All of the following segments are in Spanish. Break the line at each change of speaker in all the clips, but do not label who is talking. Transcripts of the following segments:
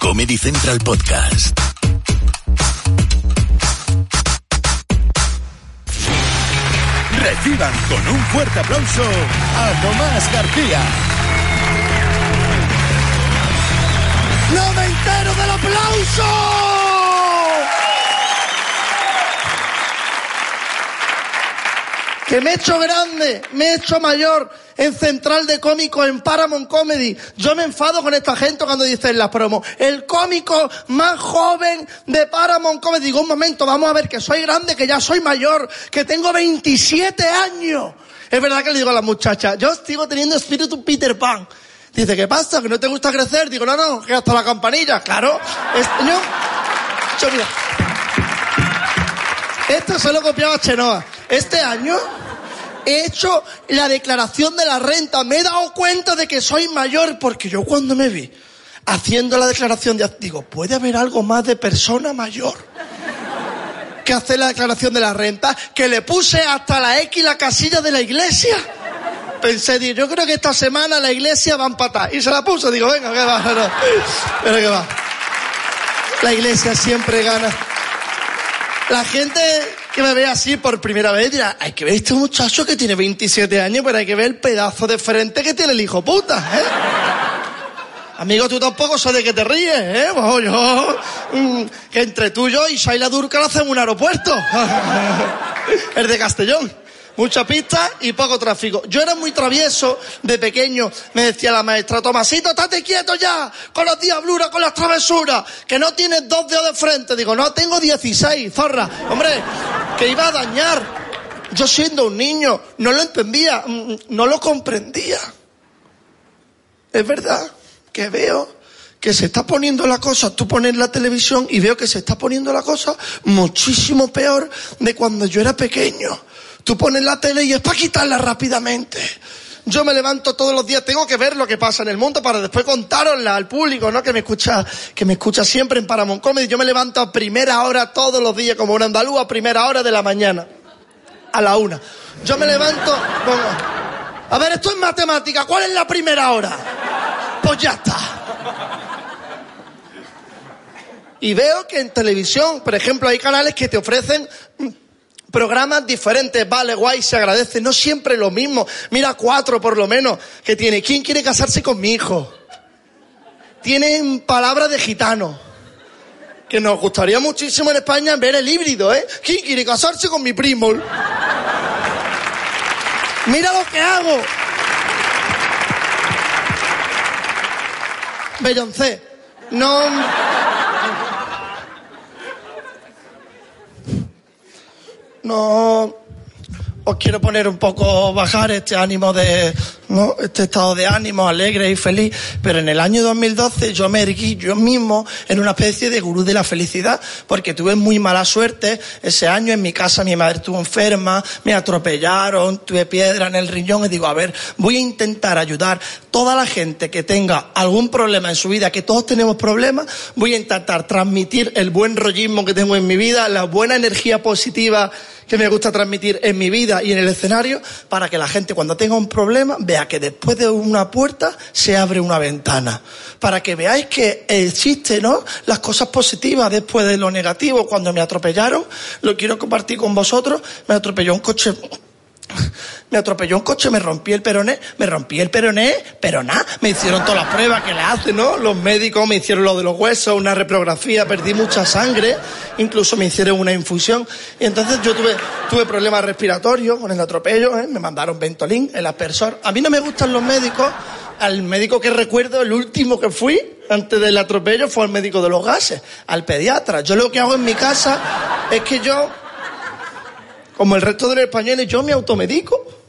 Comedy Central Podcast. Reciban con un fuerte aplauso a Tomás García.
¡No me entero del aplauso! Que me he hecho grande, me he hecho mayor en Central de Cómicos, en Paramount Comedy. Yo me enfado con esta gente cuando dicen las promos. El cómico más joven de Paramount Comedy. Digo, un momento, vamos a ver que soy grande, que ya soy mayor, que tengo 27 años. Es verdad que le digo a la muchacha, yo sigo teniendo espíritu Peter Pan. Dice, ¿qué pasa? ¿Que no te gusta crecer? Digo, no, no, que hasta la campanilla. Claro, este año... Yo, mira. Esto se lo copiaba Chenoa. Este año he hecho la declaración de la renta. Me he dado cuenta de que soy mayor porque yo cuando me vi haciendo la declaración de... Digo, ¿puede haber algo más de persona mayor? Que hacer la declaración de la renta, que le puse hasta la X la casilla de la iglesia. Pensé, digo, yo creo que esta semana la iglesia va a empatar. Y se la puse, digo, venga, que va, no. pero que va. La iglesia siempre gana. La gente que me ve así por primera vez dirá, hay que ver este muchacho que tiene 27 años, pero hay que ver el pedazo de frente que tiene el hijo puta, ¿eh? Amigo, tú tampoco sabes de te ríes, ¿eh? Pues yo, mm, que entre tú y yo y Shaila Durcal hacemos un aeropuerto. el de Castellón. Mucha pista y poco tráfico. Yo era muy travieso de pequeño. Me decía la maestra, Tomasito, estate quieto ya, con las diabluras, con las travesuras, que no tienes dos dedos de frente. Digo, no, tengo 16, zorra. Hombre, que iba a dañar. Yo siendo un niño, no lo entendía, mm, no lo comprendía. Es verdad que veo que se está poniendo la cosa, tú pones la televisión y veo que se está poniendo la cosa muchísimo peor de cuando yo era pequeño. Tú pones la tele y es para quitarla rápidamente. Yo me levanto todos los días, tengo que ver lo que pasa en el mundo para después contárosla al público, ¿no? Que me escucha, que me escucha siempre en Paramount Comedy. Yo me levanto a primera hora todos los días, como un andaluz, a primera hora de la mañana. A la una. Yo me levanto, pongo, a ver, esto es matemática, ¿cuál es la primera hora? Pues ya está. Y veo que en televisión, por ejemplo, hay canales que te ofrecen programas diferentes, vale, guay, se agradece, no siempre lo mismo. Mira cuatro por lo menos que tiene. ¿Quién quiere casarse con mi hijo? Tienen palabras de gitano. Que nos gustaría muchísimo en España ver el híbrido, ¿eh? ¿Quién quiere casarse con mi primo? Mira lo que hago. Beyoncé. No. No os quiero poner un poco, bajar este ánimo de, ¿no? este estado de ánimo alegre y feliz, pero en el año 2012 yo me erguí yo mismo en una especie de gurú de la felicidad, porque tuve muy mala suerte ese año en mi casa, mi madre estuvo enferma, me atropellaron, tuve piedra en el riñón y digo, a ver, voy a intentar ayudar toda la gente que tenga algún problema en su vida, que todos tenemos problemas, voy a intentar transmitir el buen rollismo que tengo en mi vida, la buena energía positiva que me gusta transmitir en mi vida y en el escenario para que la gente cuando tenga un problema vea que después de una puerta se abre una ventana. Para que veáis que existen ¿no? las cosas positivas después de lo negativo. Cuando me atropellaron, lo quiero compartir con vosotros, me atropelló un coche me atropelló un coche, me rompí el peroné, me rompí el peroné, pero nada, me hicieron todas las pruebas que le hacen, ¿no? Los médicos me hicieron lo de los huesos, una reprografía, perdí mucha sangre, incluso me hicieron una infusión. Y entonces yo tuve, tuve problemas respiratorios con el atropello, ¿eh? me mandaron Ventolin, el aspersor. A mí no me gustan los médicos, al médico que recuerdo, el último que fui antes del atropello fue al médico de los gases, al pediatra. Yo lo que hago en mi casa es que yo como el resto de los españoles, yo me automedico.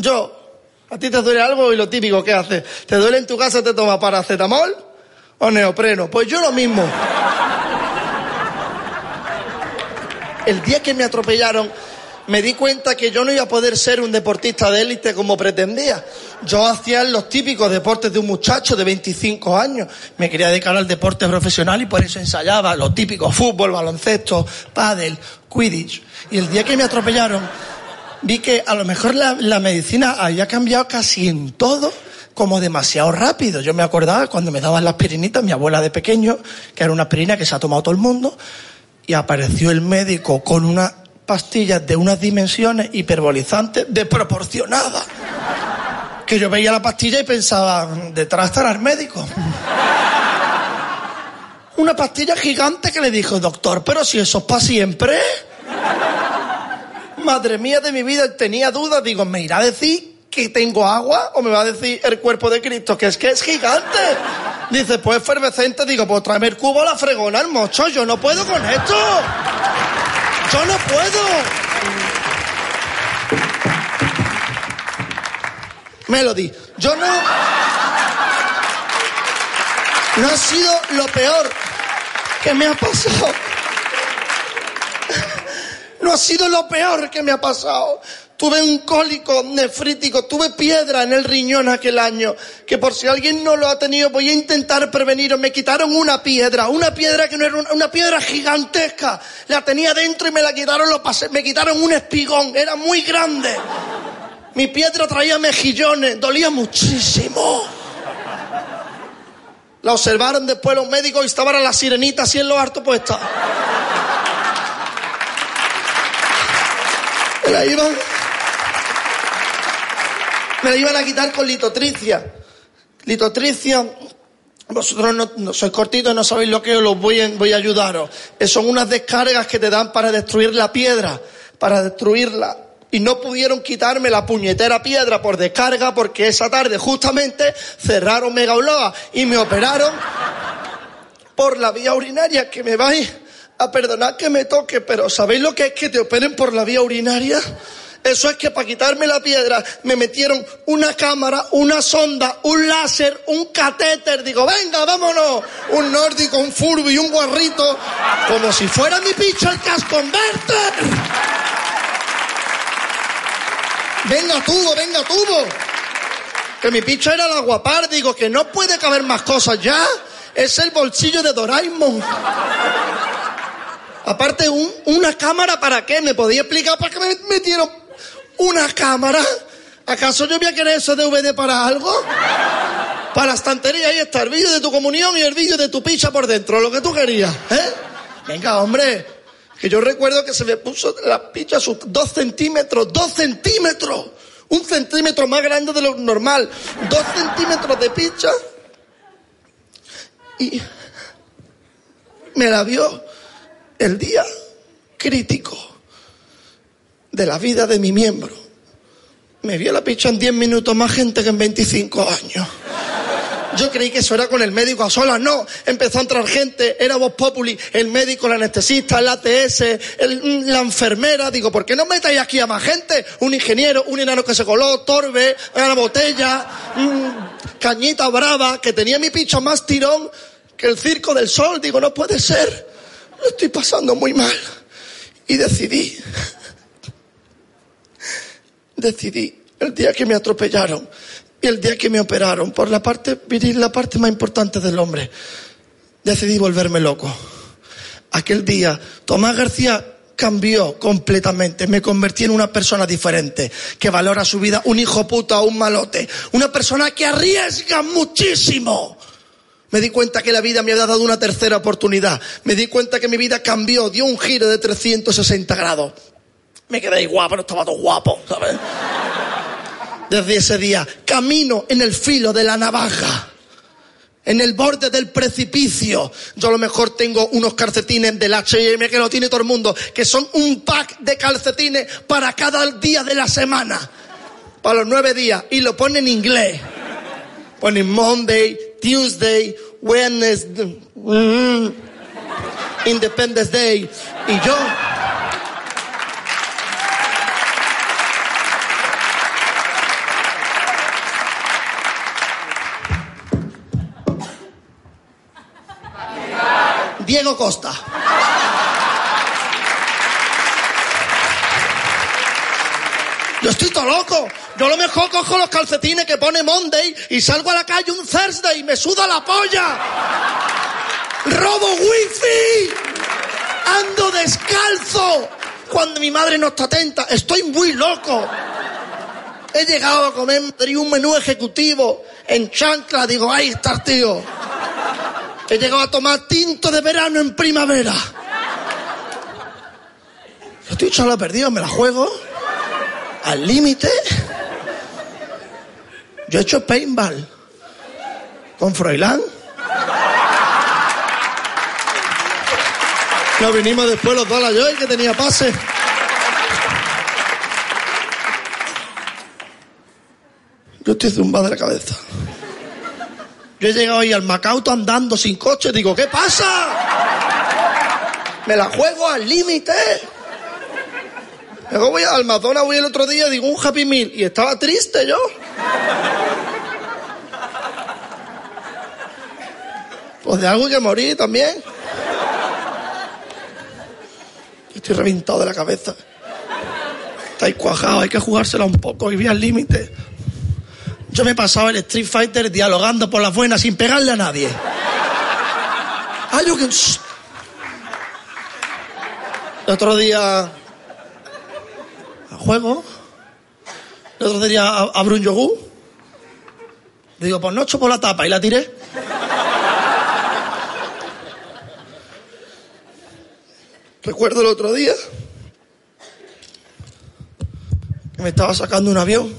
Yo ¿A ti te duele algo y lo típico que haces? ¿Te duele en tu casa te tomas paracetamol o neopreno? Pues yo lo mismo. El día que me atropellaron me di cuenta que yo no iba a poder ser un deportista de élite como pretendía. Yo hacía los típicos deportes de un muchacho de 25 años. Me quería dedicar al deporte profesional y por eso ensayaba los típicos fútbol, baloncesto, pádel, quidditch. Y el día que me atropellaron, vi que a lo mejor la, medicina había cambiado casi en todo como demasiado rápido. Yo me acordaba cuando me daban las aspirinitas, mi abuela de pequeño, que era una aspirina que se ha tomado todo el mundo, y apareció el médico con unas pastillas de unas dimensiones hiperbolizantes desproporcionadas. Que yo veía la pastilla y pensaba, detrás estará el médico. Una pastilla gigante que le dijo, doctor, pero si eso es para siempre. Madre mía de mi vida, tenía dudas, digo, ¿me irá a decir que tengo agua o me va a decir el cuerpo de Cristo que es que es gigante? Dice, pues efervescente, digo, pues tráeme el cubo a la fregona, el mocho, yo no puedo con esto. Yo no puedo. Melody, yo no... No ha sido lo peor que me ha pasado. No ha sido lo peor que me ha pasado. Tuve un cólico nefrítico, tuve piedra en el riñón aquel año, que por si alguien no lo ha tenido voy a intentar prevenir. Me quitaron una piedra, una piedra que no era una, piedra gigantesca. La tenía dentro y me la quitaron, lo pasé, me quitaron un espigón, era muy grande. Mi piedra traía mejillones, dolía muchísimo. La observaron después los médicos y estaban las sirenitas así en los hartos puestas. Me la iban, me la iban a quitar con litotricia. Litotricia, vosotros no, no sois cortitos, no sabéis lo que os voy, a- voy a ayudaros. Eh, Son unas descargas que te dan para destruir la piedra, para destruirla. Y no pudieron quitarme la puñetera piedra por descarga porque esa tarde justamente cerraron Mega Uloa y me operaron por la vía urinaria, que me vais a perdonar que me toque, pero ¿sabéis lo que es que te operen por la vía urinaria? Eso es que para quitarme la piedra me metieron una cámara, una sonda, un láser, un catéter. Digo, venga, vámonos. Un nórdico, un furby, un guarrito. Como si fuera mi picho el casconverter. Venga tubo, venga tubo. Que mi picho era el aguapar. Digo, que no puede caber más cosas ya. Es el bolsillo de Doraemon. Aparte, un- una cámara para qué? ¿Me podía explicar para qué me metieron una cámara? ¿Acaso yo voy a querer eso DVD para algo? Para estantería ahí está el vídeo de tu comunión y el vídeo de tu picha por dentro, lo que tú querías, ¿eh? Venga, hombre. Que yo recuerdo que se me puso la picha a sus dos centímetros, dos centímetros. Un centímetro más grande de lo normal. Dos centímetros de picha. Y me la vio el día crítico de la vida de mi miembro. Me vio la picha en 10 minutos más gente que en 25 años. Yo creí que eso era con el médico a solas, no. Empezó a entrar gente, era Voz Populi, el médico, el anestesista, el ATS, el- la enfermera. Digo, ¿por qué no metáis aquí a más gente? Un ingeniero, un enano que se coló, Torbe, una botella, mm, cañita brava, que tenía mi picha más tirón que el circo del sol. Digo, no puede ser. Lo estoy pasando muy mal. Y decidí, decidí el día que me atropellaron y el día que me operaron por la parte viril, la parte más importante del hombre, decidí volverme loco. Aquel día, Tomás García cambió completamente, me convertí en una persona diferente, que valora su vida, un hijo puta o un malote, una persona que arriesga muchísimo. Me di cuenta que la vida me había dado una tercera oportunidad. Me di cuenta que mi vida cambió, dio un giro de 360 grados. Me quedé guapo, no estaba todo guapo, ¿sabes? Desde ese día, camino en el filo de la navaja. En el borde del precipicio. Yo a lo mejor tengo unos calcetines del H&M que lo tiene todo el mundo, que son un pack de calcetines para cada día de la semana. Para los nueve días. Y lo pone en inglés. Pone Monday, Tuesday, Wednesday, mm, Independence Day. Y yo... Diego Costa. Todo loco. Yo lo mejor cojo los calcetines que pone Monday y salgo a la calle un Thursday y me suda la polla. Robo wifi. Ando descalzo. Cuando mi madre no está atenta. Estoy muy loco. He llegado a comer un menú ejecutivo en chancla. Digo, ahí está tío. He llegado a tomar tinto de verano en primavera. Estoy la perdido, me la juego al límite. Yo he hecho paintball con Froilán. Nos vinimos después los dos a la Joy que tenía pase. Yo estoy zumbado de la cabeza. Yo he llegado ahí al Macauto andando sin coche. Digo, ¿qué pasa? Me la juego al límite. Luego voy al Madonna, voy el otro día, digo un Happy Meal. Y estaba triste yo. Pues de algo hay que morir también. Estoy reventado de la cabeza. Estáis cuajados, hay que jugársela un poco y al límite. Yo me he pasado el Street Fighter dialogando por las buenas sin pegarle a nadie. Ay, yo que... El otro día juego. El otro día abro un yogur. Digo, pues no echo por la tapa y la tiré. Recuerdo el otro día que me estaba sacando un avión.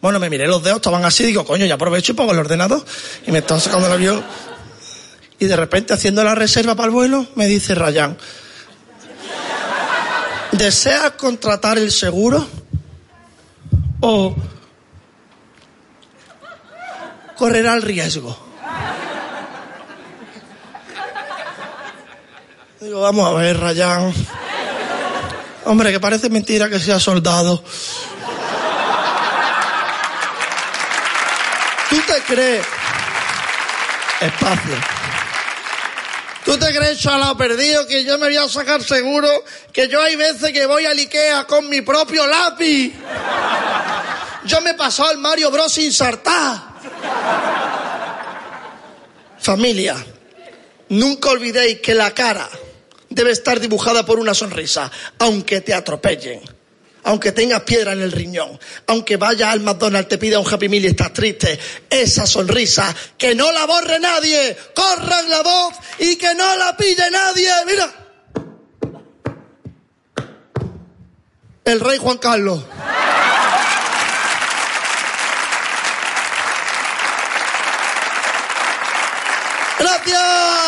Bueno, me miré los dedos, estaban así, digo, coño, ya aprovecho y pongo el ordenador. Y me estaba sacando el avión. Y de repente, haciendo la reserva para el vuelo, me dice Rayán, ¿Deseas contratar el seguro? ¿O correrá el riesgo? Digo, vamos a ver, Rayán. Hombre, que parece mentira que sea soldado. ¿Tú te crees? Espacio. ¿Tú te crees, chalao perdido, que yo me voy a sacar seguro? Que yo hay veces que voy al Ikea con mi propio lápiz. Yo me he pasado el Mario Bros sin sartá. Familia, nunca olvidéis que la cara debe estar dibujada por una sonrisa, aunque te atropellen aunque tengas piedra en el riñón, aunque vaya al McDonald's, te pida un Happy Meal y estás triste, esa sonrisa, que no la borre nadie, corran la voz y que no la pille nadie. Mira. El rey Juan Carlos. Gracias.